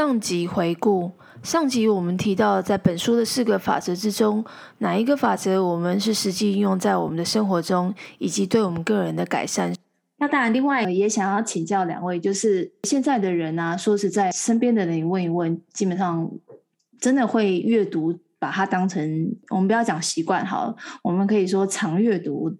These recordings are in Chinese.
上集回顾，上集我们提到，在本书的四个法则之中，哪一个法则我们是实际应用在我们的生活中，以及对我们个人的改善？那当然，另外也想要请教两位，就是现在的人啊，说实在，身边的人问一问，基本上真的会阅读，把它当成我们不要讲习惯好了，我们可以说常阅读。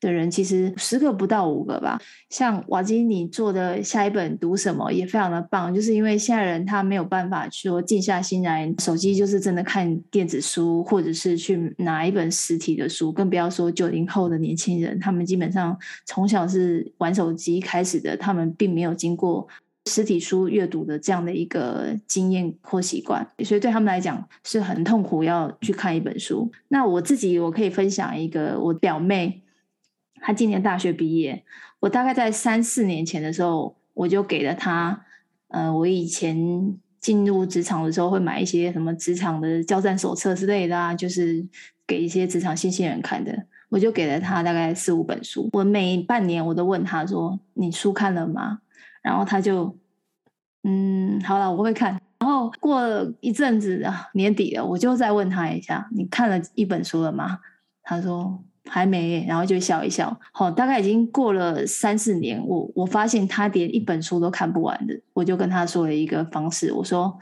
的人其实十个不到五个吧，像瓦基你做的下一本读什么也非常的棒，就是因为现在人他没有办法说静下心来，手机就是真的看电子书，或者是去拿一本实体的书，更不要说九零后的年轻人，他们基本上从小是玩手机开始的，他们并没有经过实体书阅读的这样的一个经验或习惯，所以对他们来讲是很痛苦要去看一本书。那我自己我可以分享一个我表妹。他今年大学毕业，我大概在三四年前的时候，我就给了他，呃，我以前进入职场的时候会买一些什么职场的交战手册之类的啊，就是给一些职场新鲜人看的，我就给了他大概四五本书。我每半年我都问他说：“你书看了吗？”然后他就，嗯，好了，我会看。然后过了一阵子啊，年底了，我就再问他一下：“你看了一本书了吗？”他说。还没，然后就笑一笑。好，大概已经过了三四年，我我发现他连一本书都看不完的，我就跟他说了一个方式，我说，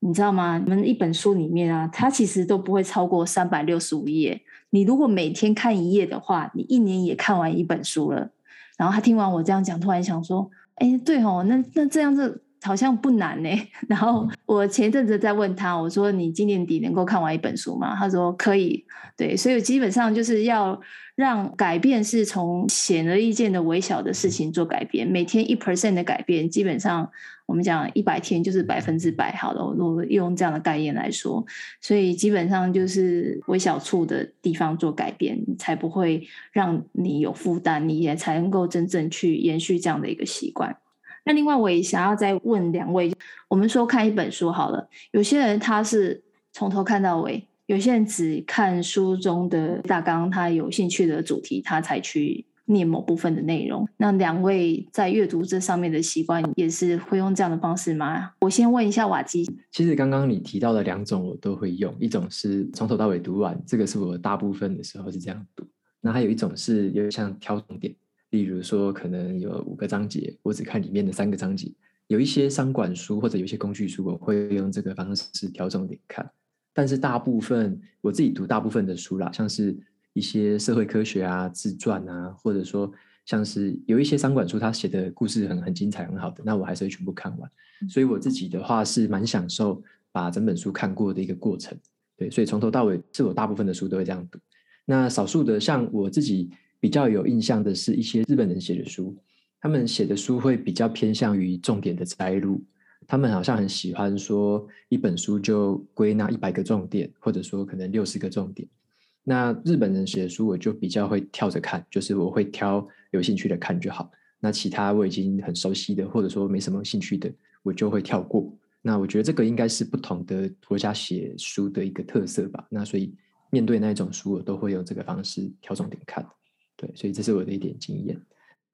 你知道吗？你们一本书里面啊，它其实都不会超过三百六十五页。你如果每天看一页的话，你一年也看完一本书了。然后他听完我这样讲，突然想说，哎，对哦，那那这样子。好像不难呢。然后我前一阵子在问他，我说：“你今年底能够看完一本书吗？”他说：“可以。”对，所以基本上就是要让改变是从显而易见的微小的事情做改变。每天一 percent 的改变，基本上我们讲一百天就是百分之百好了。我用这样的概念来说，所以基本上就是微小处的地方做改变，才不会让你有负担，你也才能够真正去延续这样的一个习惯。那另外，我也想要再问两位，我们说看一本书好了，有些人他是从头看到尾，有些人只看书中的大纲，他有兴趣的主题，他才去念某部分的内容。那两位在阅读这上面的习惯，也是会用这样的方式吗？我先问一下瓦基。其实刚刚你提到的两种，我都会用，一种是从头到尾读完，这个是我大部分的时候是这样读。那还有一种是有点像挑重点。例如说，可能有五个章节，我只看里面的三个章节。有一些商管书或者有一些工具书，我会用这个方式挑重点看。但是大部分我自己读大部分的书啦，像是一些社会科学啊、自传啊，或者说像是有一些商管书，他写的故事很很精彩、很好的，那我还是会全部看完。所以我自己的话是蛮享受把整本书看过的一个过程。对，所以从头到尾是我大部分的书都会这样读。那少数的像我自己。比较有印象的是一些日本人写的书，他们写的书会比较偏向于重点的摘录，他们好像很喜欢说一本书就归纳一百个重点，或者说可能六十个重点。那日本人写的书我就比较会跳着看，就是我会挑有兴趣的看就好。那其他我已经很熟悉的，或者说没什么兴趣的，我就会跳过。那我觉得这个应该是不同的国家写书的一个特色吧。那所以面对那种书，我都会用这个方式挑重点看。对，所以这是我的一点经验。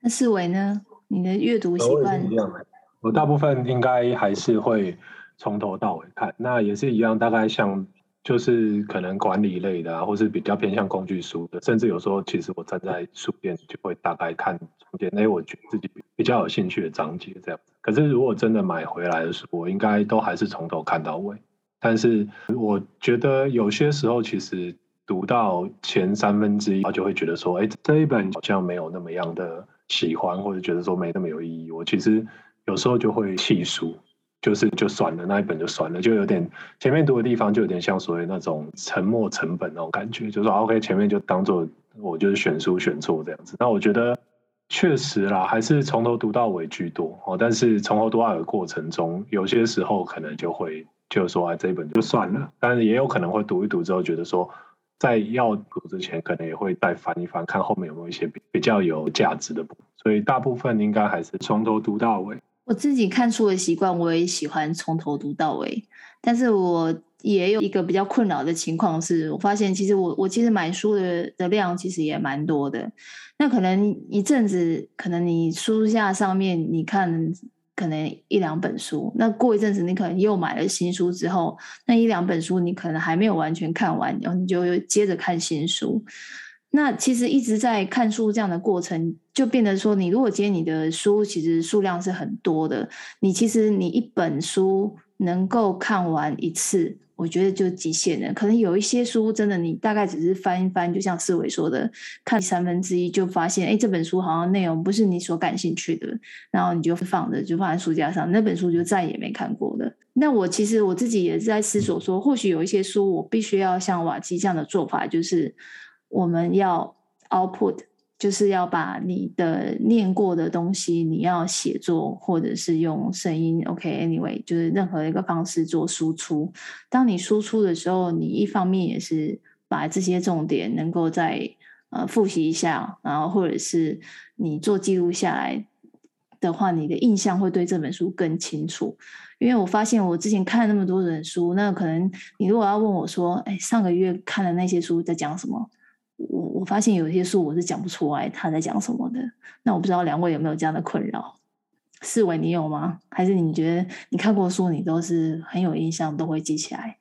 那四维呢？你的阅读习惯？我，我大部分应该还是会从头到尾看。那也是一样，大概像就是可能管理类的啊，或是比较偏向工具书的，甚至有时候其实我站在书店就会大概看中间，哎，我觉得自己比较有兴趣的章节这样。可是如果真的买回来的书，我应该都还是从头看到尾。但是我觉得有些时候其实。读到前三分之一，他就会觉得说：“哎，这一本好像没有那么样的喜欢，或者觉得说没那么有意义。”我其实有时候就会弃书，就是就算了，那一本就算了，就有点前面读的地方就有点像所谓那种沉没成本那种感觉，就是说 OK，前面就当做我就是选书选错这样子。那我觉得确实啦，还是从头读到尾居多哦。但是从头读到尾过程中，有些时候可能就会就说：“哎，这一本就算了。”但是也有可能会读一读之后觉得说。在要读之前，可能也会再翻一翻，看后面有没有一些比比较有价值的部分。所以大部分应该还是从头读到尾。我自己看书的习惯，我也喜欢从头读到尾。但是我也有一个比较困扰的情况是，我发现其实我我其实买书的的量其实也蛮多的。那可能一阵子，可能你书架上面你看。可能一两本书。那过一阵子，你可能又买了新书之后，那一两本书你可能还没有完全看完，然后你就又接着看新书。那其实一直在看书这样的过程，就变得说，你如果今天你的书其实数量是很多的，你其实你一本书能够看完一次，我觉得就极限了。可能有一些书真的，你大概只是翻一翻，就像思维说的，看三分之一就发现，哎，这本书好像内容不是你所感兴趣的，然后你就放着，就放在书架上，那本书就再也没看过了。那我其实我自己也是在思索说，或许有一些书，我必须要像瓦基这样的做法，就是。我们要 output，就是要把你的念过的东西，你要写作或者是用声音。OK，anyway，就是任何一个方式做输出。当你输出的时候，你一方面也是把这些重点能够再呃复习一下，然后或者是你做记录下来的话，你的印象会对这本书更清楚。因为我发现我之前看了那么多本书，那可能你如果要问我说，哎，上个月看的那些书在讲什么？我我发现有些书我是讲不出来他在讲什么的，那我不知道两位有没有这样的困扰？四维你有吗？还是你觉得你看过书你都是很有印象，都会记起来？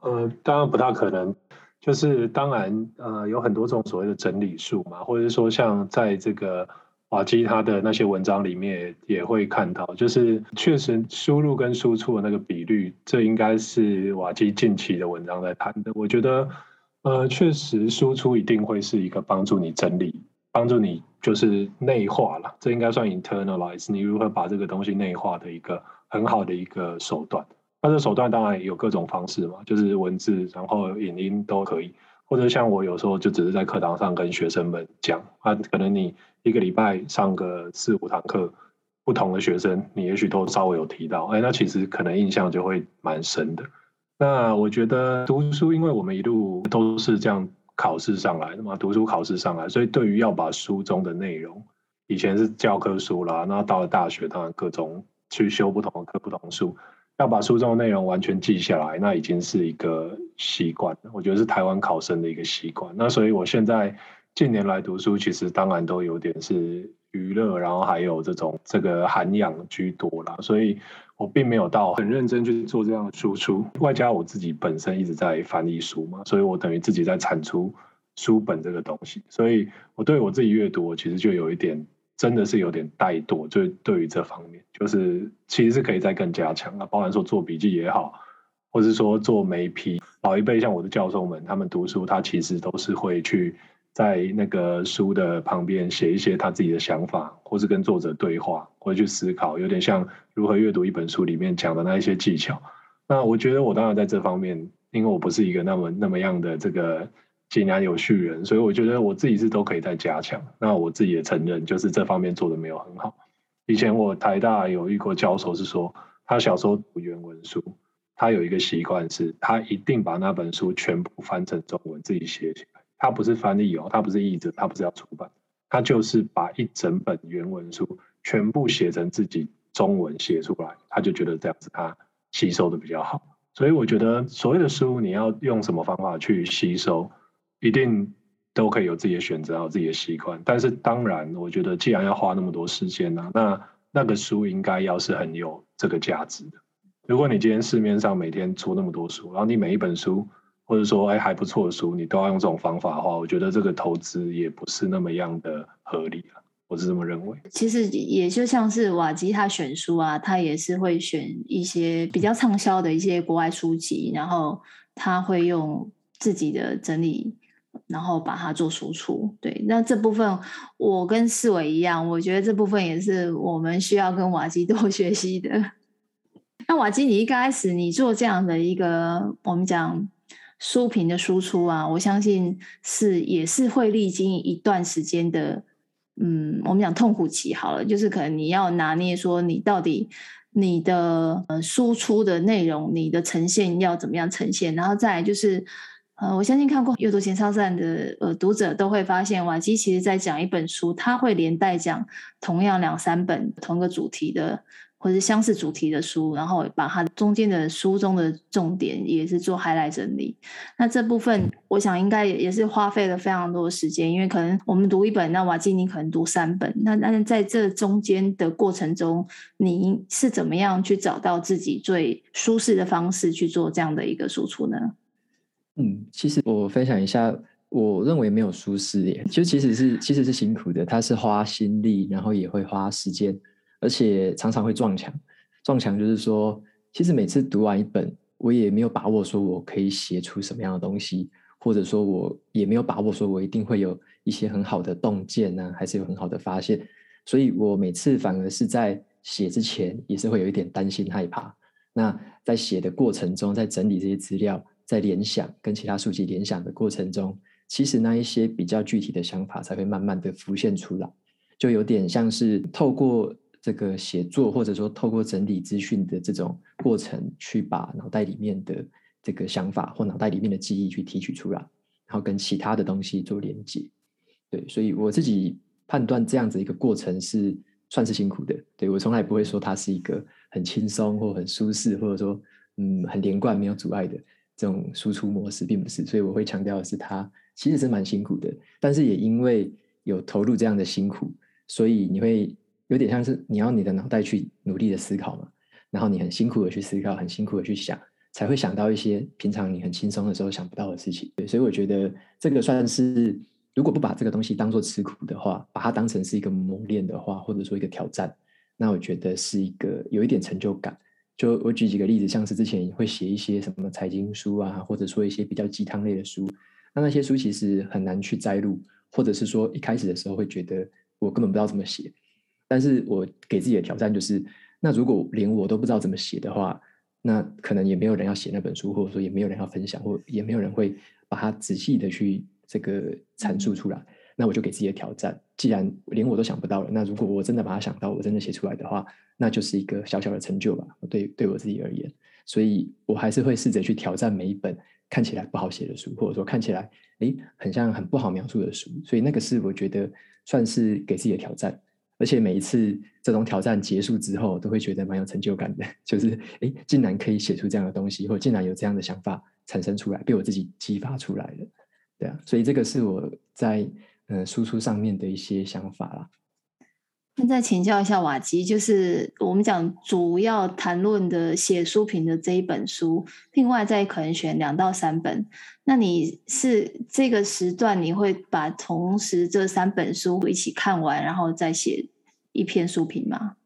呃，当然不大可能。就是当然，呃，有很多种所谓的整理术嘛，或者说像在这个瓦基他的那些文章里面也会看到，就是确实输入跟输出的那个比率，这应该是瓦基近期的文章在谈的。我觉得。呃，确实，输出一定会是一个帮助你整理、帮助你就是内化了，这应该算 internalize。你如何把这个东西内化的一个很好的一个手段。那这手段当然有各种方式嘛，就是文字，然后影音都可以，或者像我有时候就只是在课堂上跟学生们讲啊，可能你一个礼拜上个四五堂课，不同的学生，你也许都稍微有提到，哎，那其实可能印象就会蛮深的。那我觉得读书，因为我们一路都是这样考试上来的嘛，读书考试上来，所以对于要把书中的内容，以前是教科书啦，那到了大学，当然各种去修不同的课、不同的书，要把书中的内容完全记下来，那已经是一个习惯。我觉得是台湾考生的一个习惯。那所以我现在近年来读书，其实当然都有点是娱乐，然后还有这种这个涵养居多啦，所以。我并没有到很认真去做这样的输出，外加我自己本身一直在翻译书嘛，所以我等于自己在产出书本这个东西，所以我对我自己阅读，我其实就有一点真的是有点怠惰，就对于这方面，就是其实是可以再更加强啊，包含说做笔记也好，或是说做眉批，老一辈像我的教授们，他们读书，他其实都是会去。在那个书的旁边写一些他自己的想法，或是跟作者对话，或者去思考，有点像如何阅读一本书里面讲的那一些技巧。那我觉得我当然在这方面，因为我不是一个那么那么样的这个井然有序人，所以我觉得我自己是都可以再加强。那我自己也承认，就是这方面做的没有很好。以前我台大有遇过教授是说，他小时候读原文书，他有一个习惯是，他一定把那本书全部翻成中文自己写写。他不是翻译哦，他不是译者，他不是要出版，他就是把一整本原文书全部写成自己中文写出来，他就觉得这样子他吸收的比较好。所以我觉得所谓的书，你要用什么方法去吸收，一定都可以有自己的选择，有自己的习惯。但是当然，我觉得既然要花那么多时间呢，那那个书应该要是很有这个价值的。如果你今天市面上每天出那么多书，然后你每一本书。或者说，哎，还不错的书，你都要用这种方法的话，我觉得这个投资也不是那么样的合理啊，我是这么认为。其实也就像是瓦基他选书啊，他也是会选一些比较畅销的一些国外书籍，然后他会用自己的整理，然后把它做输出。对，那这部分我跟四伟一样，我觉得这部分也是我们需要跟瓦基多学习的。那瓦基，你一开始你做这样的一个，我们讲。书评的输出啊，我相信是也是会历经一段时间的，嗯，我们讲痛苦期好了，就是可能你要拿捏说你到底你的呃输出的内容，你的呈现要怎么样呈现，然后再来就是呃，我相信看过阅读前哨站的呃读者都会发现，瓦基其实在讲一本书，他会连带讲同样两三本同个主题的。或是相似主题的书，然后把它中间的书中的重点也是做 highlight 整理。那这部分我想应该也是花费了非常多的时间，因为可能我们读一本，那瓦基尼可能读三本，那但是在这中间的过程中，你是怎么样去找到自己最舒适的方式去做这样的一个输出呢？嗯，其实我分享一下，我认为没有舒适耶，就其实是其实是辛苦的，它是花心力，然后也会花时间。而且常常会撞墙，撞墙就是说，其实每次读完一本，我也没有把握说我可以写出什么样的东西，或者说我也没有把握说我一定会有一些很好的洞见呢，还是有很好的发现。所以我每次反而是在写之前，也是会有一点担心害怕。那在写的过程中，在整理这些资料，在联想跟其他书籍联想的过程中，其实那一些比较具体的想法才会慢慢的浮现出来，就有点像是透过。这个写作，或者说透过整理资讯的这种过程，去把脑袋里面的这个想法或脑袋里面的记忆去提取出来，然后跟其他的东西做连接。对，所以我自己判断这样子一个过程是算是辛苦的。对，我从来不会说它是一个很轻松或很舒适，或者说嗯很连贯没有阻碍的这种输出模式，并不是。所以我会强调的是，它其实是蛮辛苦的。但是也因为有投入这样的辛苦，所以你会。有点像是你要你的脑袋去努力的思考嘛，然后你很辛苦的去思考，很辛苦的去想，才会想到一些平常你很轻松的时候想不到的事情。对，所以我觉得这个算是，如果不把这个东西当做吃苦的话，把它当成是一个磨练的话，或者说一个挑战，那我觉得是一个有一点成就感。就我举几个例子，像是之前会写一些什么财经书啊，或者说一些比较鸡汤类的书，那那些书其实很难去摘录，或者是说一开始的时候会觉得我根本不知道怎么写。但是我给自己的挑战就是，那如果连我都不知道怎么写的话，那可能也没有人要写那本书，或者说也没有人要分享，或也没有人会把它仔细的去这个阐述出来。那我就给自己的挑战，既然连我都想不到了，那如果我真的把它想到，我真的写出来的话，那就是一个小小的成就吧。对，对我自己而言，所以我还是会试着去挑战每一本看起来不好写的书，或者说看起来诶很像很不好描述的书。所以那个是我觉得算是给自己的挑战。而且每一次这种挑战结束之后，都会觉得蛮有成就感的，就是哎，竟然可以写出这样的东西，或竟然有这样的想法产生出来，被我自己激发出来的，对啊，所以这个是我在呃输出上面的一些想法啦。那再请教一下瓦基，就是我们讲主要谈论的写书评的这一本书，另外再可能选两到三本。那你是这个时段你会把同时这三本书一起看完，然后再写一篇书评吗？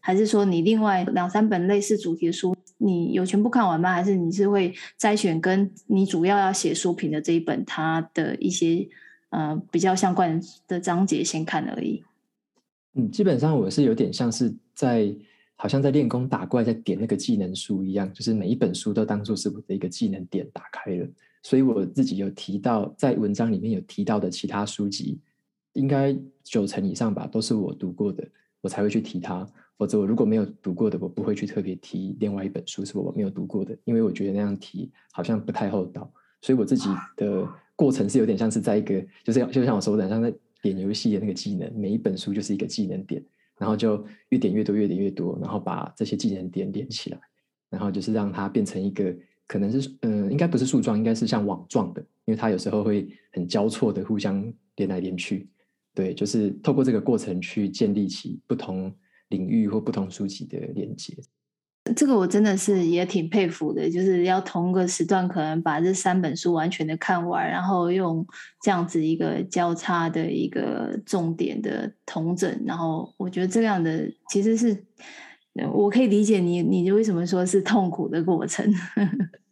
还是说你另外两三本类似主题的书，你有全部看完吗？还是你是会筛选跟你主要要写书评的这一本它的一些呃比较相关的章节先看而已？嗯，基本上我是有点像是在，好像在练功打怪，在点那个技能书一样，就是每一本书都当做是我的一个技能点打开了。所以我自己有提到，在文章里面有提到的其他书籍，应该九成以上吧，都是我读过的，我才会去提它。否则我如果没有读过的，我不会去特别提另外一本书是我没有读过的，因为我觉得那样提好像不太厚道。所以我自己的过程是有点像是在一个，就是就像我说的，像在。点游戏的那个技能，每一本书就是一个技能点，然后就越点越多，越点越多，然后把这些技能点连起来，然后就是让它变成一个可能是嗯、呃，应该不是树状，应该是像网状的，因为它有时候会很交错的互相连来连去，对，就是透过这个过程去建立起不同领域或不同书籍的连接。这个我真的是也挺佩服的，就是要同个时段可能把这三本书完全的看完，然后用这样子一个交叉的一个重点的同整，然后我觉得这样的其实是我可以理解你，你为什么说是痛苦的过程。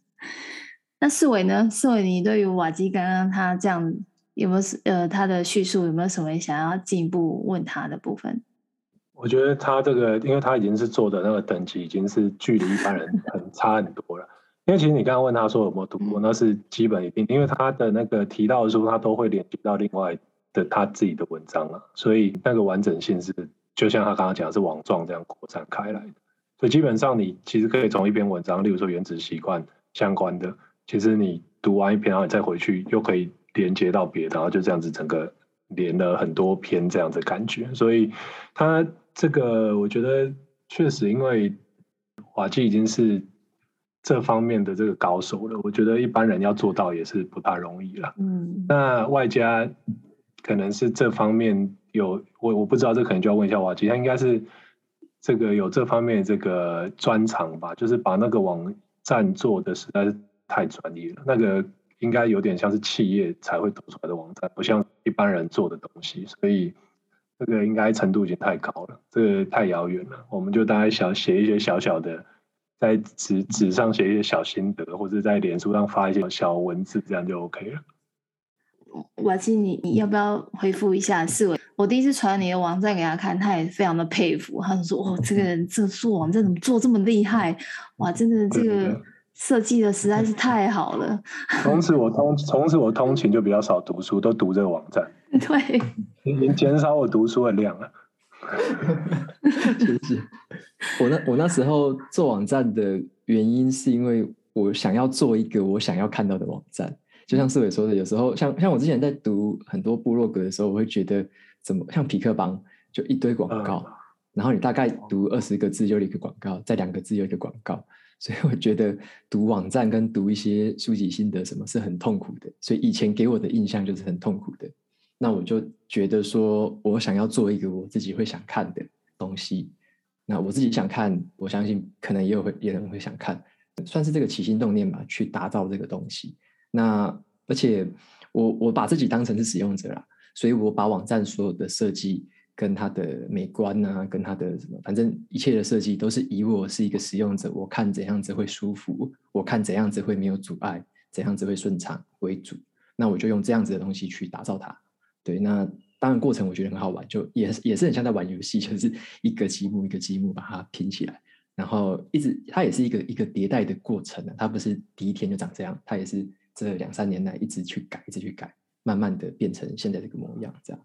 那士纬呢？士纬，你对于瓦基刚刚他这样有没有呃他的叙述有没有什么想要进一步问他的部分？我觉得他这个，因为他已经是做的那个等级，已经是距离一般人 很差很多了。因为其实你刚刚问他说有没有读过，那是基本一定，因为他的那个提到的书，他都会连接到另外的他自己的文章啊，所以那个完整性是就像他刚刚讲的是网状这样扩展开来的。所以基本上你其实可以从一篇文章，例如说原子习惯相关的，其实你读完一篇，然后你再回去又可以连接到别的，然后就这样子整个连了很多篇这样子感觉，所以他。这个我觉得确实，因为瓦基已经是这方面的这个高手了，我觉得一般人要做到也是不大容易了。嗯，那外加可能是这方面有我我不知道，这可能就要问一下瓦基，他应该是这个有这方面这个专长吧？就是把那个网站做的实在是太专业了，那个应该有点像是企业才会做出来的网站，不像一般人做的东西，所以。这个应该程度已经太高了，这个太遥远了。我们就大概小写一些小小的，在纸纸上写一些小心得，或者在脸书上发一些小文字，这样就 OK 了。瓦基，你你要不要回复一下四维？我第一次传你的网站给他看，他也非常的佩服，他就说：“哦，这个人这个做网站怎么做这么厉害？哇，真的这个。”设计的实在是太好了。从此我通，从此我通勤就比较少读书，都读这个网站。对，已经减少我读书的量了。谢谢。我那我那时候做网站的原因，是因为我想要做一个我想要看到的网站。就像四伟说的，有时候像像我之前在读很多部落格的时候，我会觉得怎么像匹克邦就一堆广告，嗯，然后你大概读二十个字就有一个广告，再两个字有一个广告。所以我觉得读网站跟读一些书籍心得什么是很痛苦的，所以以前给我的印象就是很痛苦的。那我就觉得说，我想要做一个我自己会想看的东西。那我自己想看，我相信可能也有会也有人会想看，算是这个起心动念吧，去打造这个东西。那而且我我把自己当成是使用者啦，所以我把网站所有的设计。跟它的美观啊，跟它的什么，反正一切的设计都是以我是一个使用者，我看怎样子会舒服，我看怎样子会没有阻碍，怎样子会顺畅为主。那我就用这样子的东西去打造它。对，那当然过程我觉得很好玩，就也也是很像在玩游戏，就是一个积木一个积木把它拼起来，然后一直它也是一个一个迭代的过程啊，它不是第一天就长这样，它也是这两三年来一直去改，一直去改，慢慢的变成现在这个模样，这样。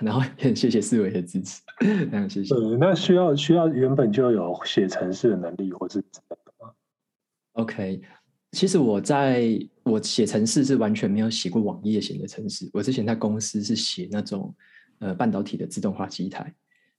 然后也很谢谢四维的支持，非常谢谢。对，那需要需要原本就有写程式的能力，或是之类的吗？OK，其实我在我写程式是完全没有写过网页型的程式。我之前在公司是写那种呃半导体的自动化机台，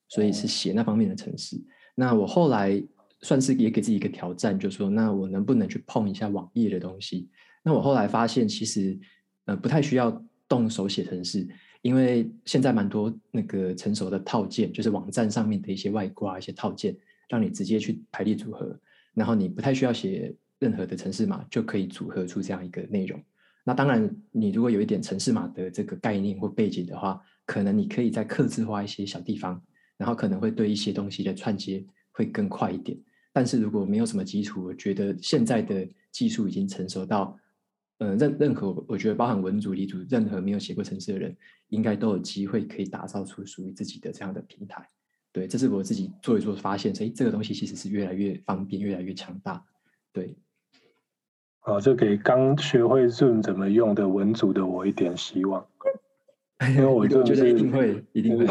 所以是写那方面的程式。嗯。那我后来算是也给自己一个挑战，就是说那我能不能去碰一下网页的东西？那我后来发现其实呃不太需要动手写程式。因为现在蛮多那个成熟的套件，就是网站上面的一些外挂、一些套件，让你直接去排列组合，然后你不太需要写任何的程式码，就可以组合出这样一个内容。那当然，你如果有一点程式码的这个概念或背景的话，可能你可以再客制化一些小地方，然后可能会对一些东西的串接会更快一点。但是如果没有什么基础，我觉得现在的技术已经成熟到。呃，任任何我觉得包含文组、理组，任何没有写过程式的人，应该都有机会可以打造出属于自己的这样的平台。对，这是我自己做一做发现，所以这个东西其实是越来越方便、越来越强大。对，好，就给刚学会 Zoom 怎么用的文组的我一点希望，因为我就觉得一定会，一定会。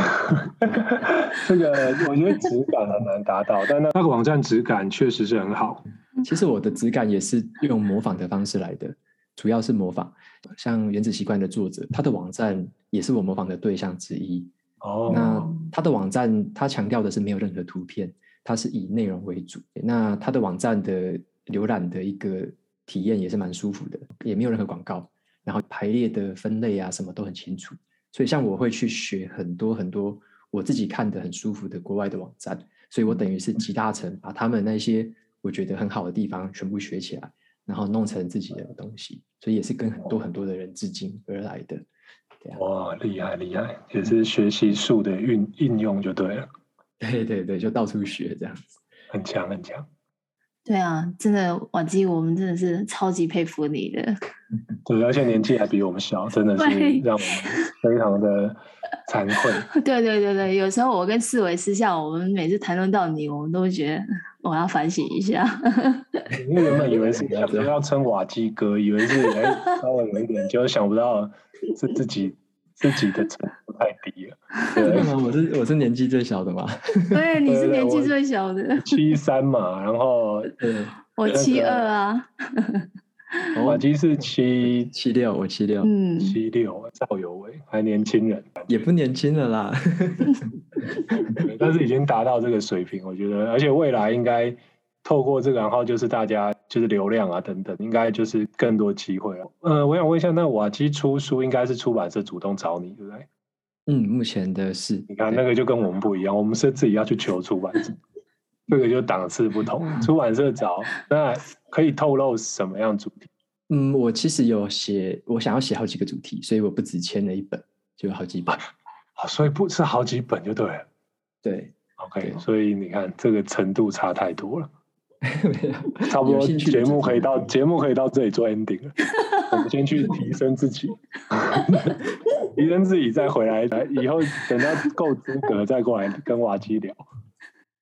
这个我觉得质感很难达到，但那那个网站质感确实是很好。其实我的质感也是用模仿的方式来的。主要是模仿，像《原子习惯》的作者，他的网站也是我模仿的对象之一。哦，那他的网站，他强调的是没有任何图片，他是以内容为主。那他的网站的浏览的一个体验也是蛮舒服的，也没有任何广告，然后排列的分类啊什么都很清楚。所以像我会去学很多很多我自己看的很舒服的国外的网站，所以我等于是集大成，把他们那些我觉得很好的地方全部学起来。然后弄成自己的东西，所以也是跟很多很多的人致敬而来的。哇，厉害厉害，也是学习术的运应用就对了。对对对，就到处学这样子，很强很强。对啊，真的瓦基，我们真的是超级佩服你的。对，而且年纪还比我们小，真的是让我们非常的惭愧。对对对对，有时候我跟四维私下，我们每次谈论到你，我们都会觉得我要反省一下。因为原本以为是 不要称瓦基哥，以为是哎稍微有一点，就想不到是自己自己的程度太低了。对吗？我是我是年纪最小的嘛。对，你是年纪最小的。七三嘛，然后我七二啊。瓦基是七 七六，我七六，嗯，七六，赵有为还年轻人，也不年轻了啦，但是已经达到这个水平，我觉得，而且未来应该透过这个，然后就是大家就是流量啊等等，应该就是更多机会了。呃，我想问一下，那瓦基出书应该是出版社主动找你，对不对？嗯，目前的是，你看那个就跟我们不一样，我们是自己要去求出版社，这个就档次不同，出版社找那。可以透露什么样主题？嗯，我其实有写，我想要写好几个主题，所以我不止签了一本，就有好几本。啊，所以不是好几本就对了。对，OK，对所以你看这个程度差太多了。差不多节目可以到节目可以到这里做 ending 了。我们先去提升自己，提升自己再回来，以后等到够资格再过来跟瓦基聊。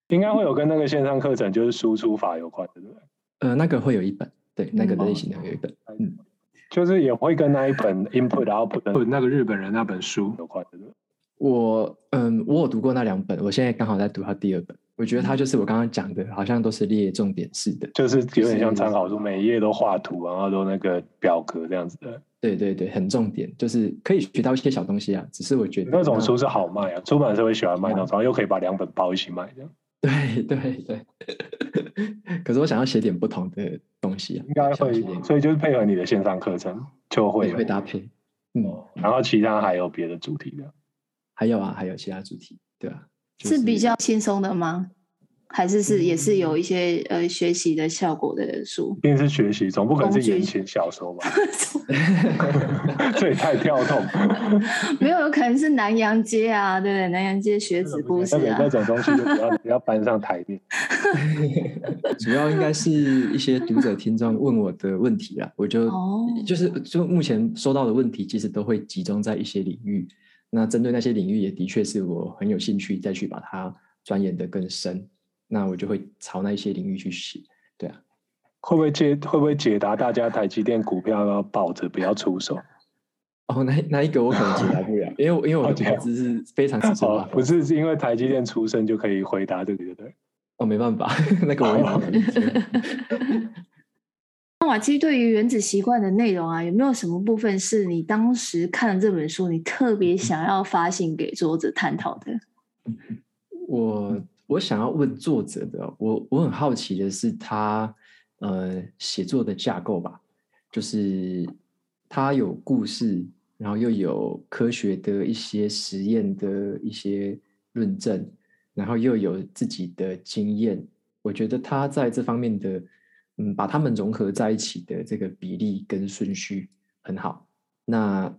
应该会有跟那个线上课程就是输出法有关的，对不对？呃，那个会有一本，对，那个类型的会有一本，嗯，嗯，就是也会跟那一本 input output 那个日本人那本书有关的。我，嗯，我有读过那两本，我现在刚好在读他第二本，我觉得他就是我刚刚讲的，好像都是列重点式的，就是有点像参考书，每一页都画图，然后都那个表格这样子的。对对对，很重点，就是可以学到一些小东西啊。只是我觉得那种书是好卖啊，出版社会喜欢卖那种，然后又可以把两本包一起卖这样。对对对，可是我想要写点不同的东西啊，应该会，所以就是配合你的线上课程就会会搭配，嗯，然后其他还有别的主题的，还有啊，还有其他主题，对啊，就是、是比较轻松的吗？还是是也是有一些呃学习的效果的书，一定是学习，总不可能是言情小说吧？这也太跳动。没有，有可能是南洋街啊，对不对？南洋街学子故事啊，那种东西就不要不要搬上台面。主要应该是一些读者听众问我的问题啊，我就、oh. 就是就目前收到的问题，其实都会集中在一些领域。那针对那些领域，也的确是我很有兴趣再去把它钻研的更深。那我就会朝那一些领域去写，对啊，会不会解会不会解答大家台积电股票要抱着不要出手？哦，那那一个我可能解答不了，因为因为我的 投资是非常直接、哦，不是是因为台积电出身就可以回答这个，对不对？哦，没办法，那个我也不能。那瓦基对于原子习惯的内容啊，有没有什么部分是你当时看了这本书，你特别想要发信给作者探讨的？我。我想要问作者的，我我很好奇的是他呃写作的架构吧，就是他有故事，然后又有科学的一些实验的一些论证，然后又有自己的经验。我觉得他在这方面的嗯，把他们融合在一起的这个比例跟顺序很好。那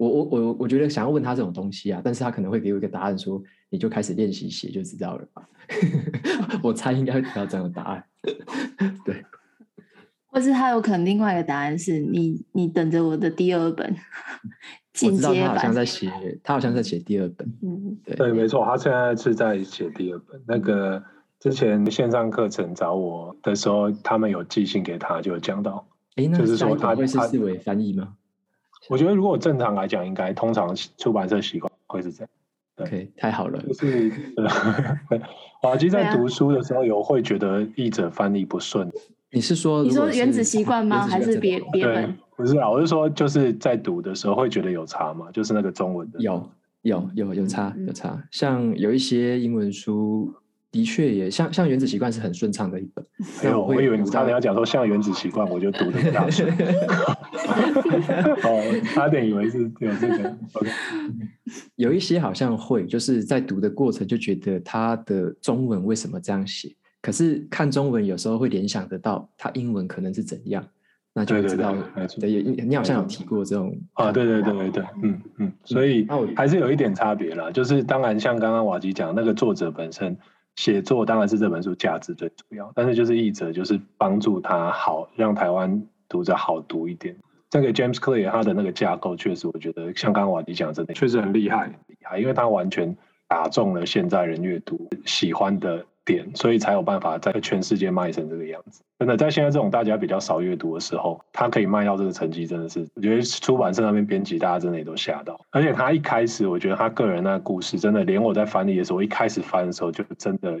我我我我觉得想要问他这种东西啊，但是他可能会给我一个答案说。你就开始练习写就知道了吧？我猜应该会得到这样的答案。对，或是他有可能另外一个答案是你，你等着我的第二本进阶版。我知道他好像在写，他好像在写第二本。嗯，对，对，没错，他现在是在写第二本。那个之前线上课程找我的时候，他们有寄信给他，就有讲到。哎，那就是说他会是视为翻译吗？我觉得如果正常来讲，应该通常出版社习惯会是这样。OK，太好了。就是，瓦基在读书的时候有会觉得译者翻译不顺。你是说你说原子习惯吗？还是别别本？不是啊，我是说就是在读的时候会觉得有差吗？就是那个中文的。有有有有差有差，像有一些英文书。的确也像像原子习惯是很顺畅的一本。没有，我以为你差点要讲说像原子习惯，我就读的不大顺。哦，差点以为是有这个。OK，有一些好像会就是在读的过程就觉得他的中文为什么这样写？可是看中文有时候会联想得到他英文可能是怎样，那就知道。对，你好像有提过这种啊？对对对对对，嗯嗯，所以还是有一点差别啦。就是当然像刚刚瓦吉讲那个作者本身。写作当然是这本书价值最主要，但是就是译者就是帮助他好，让台湾读者好读一点。这个 James Clear 他的那个架构确实，我觉得像刚刚瓦迪讲的，真的确实很厉害，厉害，因为他完全打中了现在人阅读喜欢的点，所以才有办法在全世界卖成这个样子。真的，在现在这种大家比较少阅读的时候，他可以卖到这个成绩，真的是我觉得出版社那边编辑大家真的也都吓到。而且他一开始，我觉得他个人那个故事，真的连我在翻译的时候，一开始翻的时候就真的，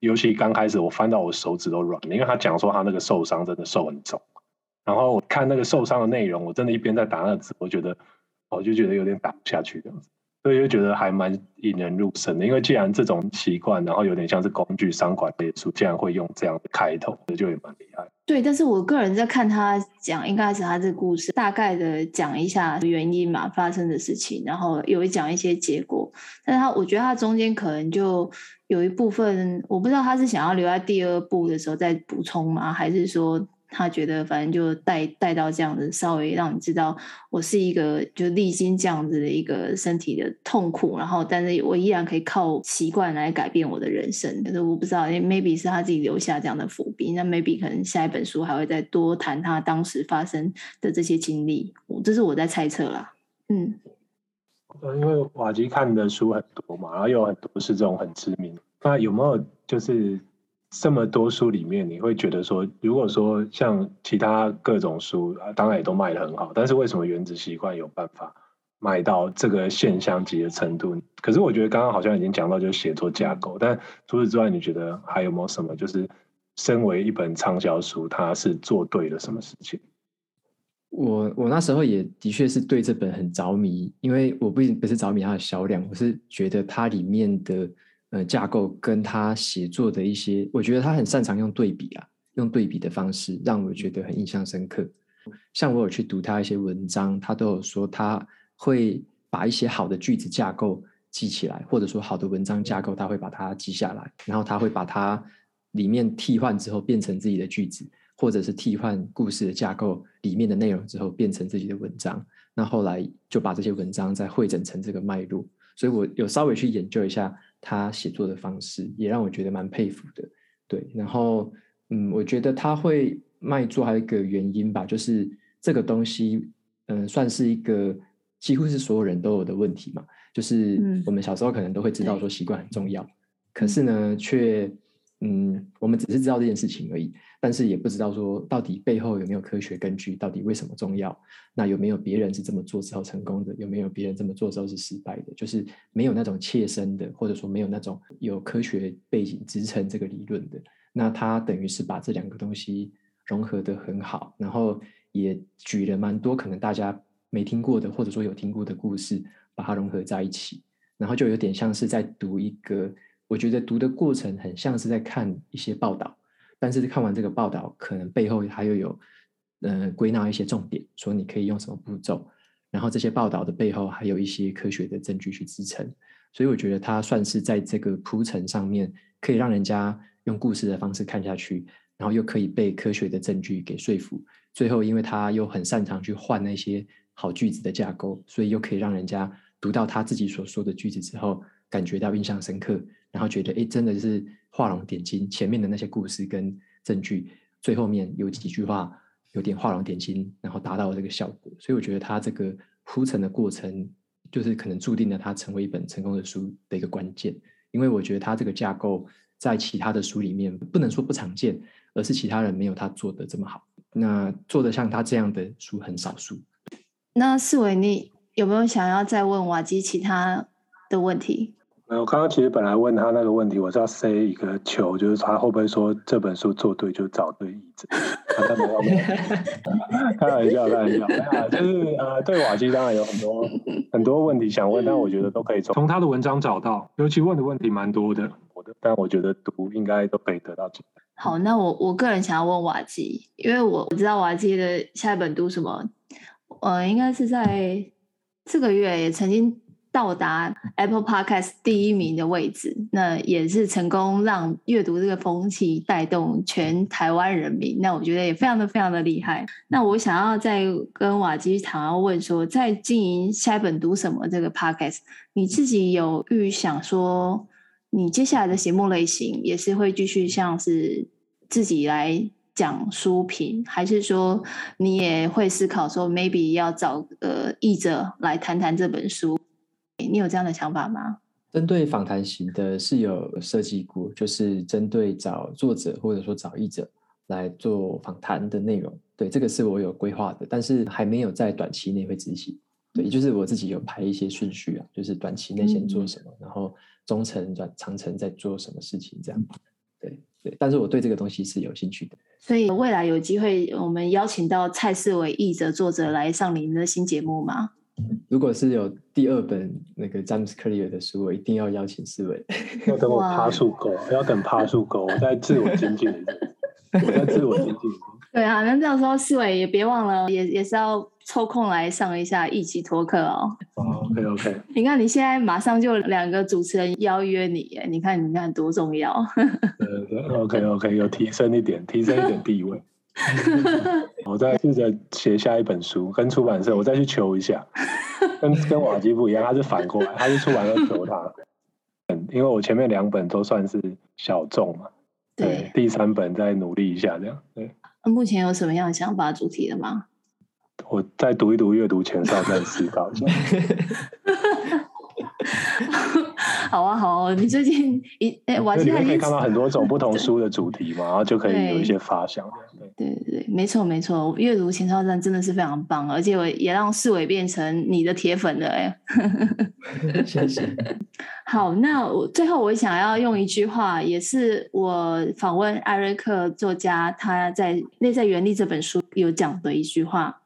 尤其刚开始我翻到我手指都软了，因为他讲说他那个受伤真的受很重，然后我看那个受伤的内容，我真的一边在打那个字，我觉得我就觉得有点打不下去这样子。所以就觉得还蛮引人入胜的，因为既然这种习惯，然后有点像是工具商管类书，竟然会用这样的开头，就也蛮厉害。对，但是我个人在看他讲，应该是他这个故事大概的讲一下原因嘛，发生的事情，然后有讲一些结果。但是他我觉得他中间可能就有一部分，我不知道他是想要留在第二部的时候再补充吗，还是说？他觉得反正就带带到这样子，稍微让你知道我是一个就历经这样子的一个身体的痛苦，然后但是我依然可以靠习惯来改变我的人生。可是我不知道，maybe 是他自己留下这样的伏笔，那 maybe 可能下一本书还会再多谈他当时发生的这些经历。这是我在猜测啦。嗯，因为瓦吉看的书很多嘛，然后有很多是这种很知名。那有没有就是？这么多书里面，你会觉得说，如果说像其他各种书啊，当然也都卖得很好，但是为什么《原子习惯》有办法卖到这个现象级的程度？可是我觉得刚刚好像已经讲到就是写作架构，但除此之外，你觉得还有没有什么？就是身为一本畅销书，它是做对了什么事情？我我那时候也的确是对这本很着迷，因为我不不是着迷它的销量，我是觉得它里面的。呃，架构跟他写作的一些，我觉得他很擅长用对比啊，用对比的方式让我觉得很印象深刻。像我有去读他一些文章，他都有说他会把一些好的句子架构记起来，或者说好的文章架构，他会把它记下来，然后他会把它里面替换之后变成自己的句子，或者是替换故事的架构里面的内容之后变成自己的文章。那后来就把这些文章再汇整成这个脉络。所以我有稍微去研究一下。他写作的方式也让我觉得蛮佩服的，对。然后，嗯，我觉得他会卖座还有一个原因吧，就是这个东西，嗯，算是一个几乎是所有人都有的问题嘛。就是我们小时候可能都会知道说习惯很重要，可是呢，却。嗯，我们只是知道这件事情而已，但是也不知道说到底背后有没有科学根据，到底为什么重要？那有没有别人是这么做之后成功的？有没有别人这么做之后是失败的？就是没有那种切身的，或者说没有那种有科学背景支撑这个理论的。那他等于是把这两个东西融合得很好，然后也举了蛮多可能大家没听过的，或者说有听过的故事，把它融合在一起，然后就有点像是在读一个。我觉得读的过程很像是在看一些报道，但是看完这个报道，可能背后还有有，呃，归纳一些重点，说你可以用什么步骤，然后这些报道的背后还有一些科学的证据去支撑，所以我觉得它算是在这个铺陈上面，可以让人家用故事的方式看下去，然后又可以被科学的证据给说服，最后因为他又很擅长去换那些好句子的架构，所以又可以让人家读到他自己所说的句子之后，感觉到印象深刻。然后觉得，哎，真的是画龙点睛。前面的那些故事跟证据，最后面有几句话有点画龙点睛，然后达到了这个效果。所以我觉得他这个铺陈的过程，就是可能注定了他成为一本成功的书的一个关键。因为我觉得他这个架构在其他的书里面不能说不常见，而是其他人没有他做的这么好。那做的像他这样的书很少数。那士纬，你有没有想要再问瓦基其他的问题？我刚刚其实本来问他那个问题，我是要塞一个球，就是他会不会说这本书做对就找对译者？他没有，没有，开玩笑，开玩笑，就是呃，对瓦基当然有很多很多问题想问，但我觉得都可以从从他的文章找到，尤其问的问题蛮多的，我的，但我觉得读应该都可以得到解答。好，那我我个人想要问瓦基，因为我我知道瓦基的下一本读什么，呃，应该是在这个月也曾经。到达 Apple Podcast 第一名的位置，那也是成功让阅读这个风气带动全台湾人民。那我觉得也非常的非常的厉害。那我想要再跟瓦基想要问说，在经营下一本读什么这个 Podcast，你自己有预想说，你接下来的节目类型也是会继续像是自己来讲书评，还是说你也会思考说，maybe 要找呃译者来谈谈这本书？你有这样的想法吗？针对访谈型的是有设计过，就是针对找作者或者说找译者来做访谈的内容。对，这个是我有规划的，但是还没有在短期内会执行。对，就是我自己有排一些顺序啊，就是短期内先做什么，嗯、然后中程转长程在做什么事情这样。对，对，但是我对这个东西是有兴趣的。所以未来有机会，我们邀请到蔡世伟译者、作者来上您的新节目吗？如果是有第二本那个詹姆斯·克里尔的书，我一定要邀请四位。要等我爬树够，要等爬树够，我在自我精进。我在自我精进。对啊，那到时候四位也别忘了，也也是要抽空来上一下一起托课哦。哦，OK OK。你看你现在马上就两个主持人邀约你，你看你看多重要。对对，OK OK，有提升一点，提升一点地位。我再试着写下一本书，跟出版社我再去求一下，跟跟瓦基不一样，他是反过来，他是出版社求他。嗯，因为我前面两本都算是小众嘛，对，对，第三本再努力一下这样。对，目前有什么样的想法、主题的吗？我再读一读阅读前哨，再思考一下。好啊，好啊，你最近一 哎，我现在可以看到很多种不同书的主题嘛，然 后就可以有一些发想。对对对，没错没错，阅读前哨站真的是非常棒，而且我也让世伟变成你的铁粉了哎。谢谢。好，那我最后我想要用一句话，也是我访问艾瑞克作家他在《内在原力》这本书有讲的一句话：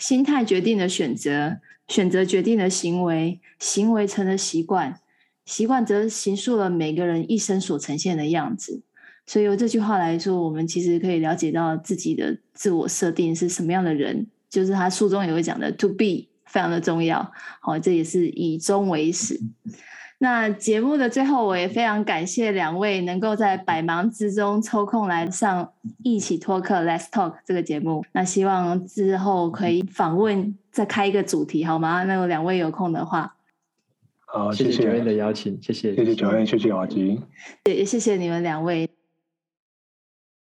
心态决定了选择，选择决定了行为，行为成了习惯。习惯则形塑了每个人一生所呈现的样子，所以由这句话来说，我们其实可以了解到自己的自我设定是什么样的人，就是他书中也会讲的 “to be” 非常的重要。好，这也是以终为始。那节目的最后，我也非常感谢两位能够在百忙之中抽空来上一起托课 Let's Talk 这个节目。那希望之后可以访问再开一个主题，好吗？那有两位有空的话。好，谢谢 Joanne 的邀请，谢谢，谢谢 Joanne，谢谢。瓦基，也谢谢你们两位。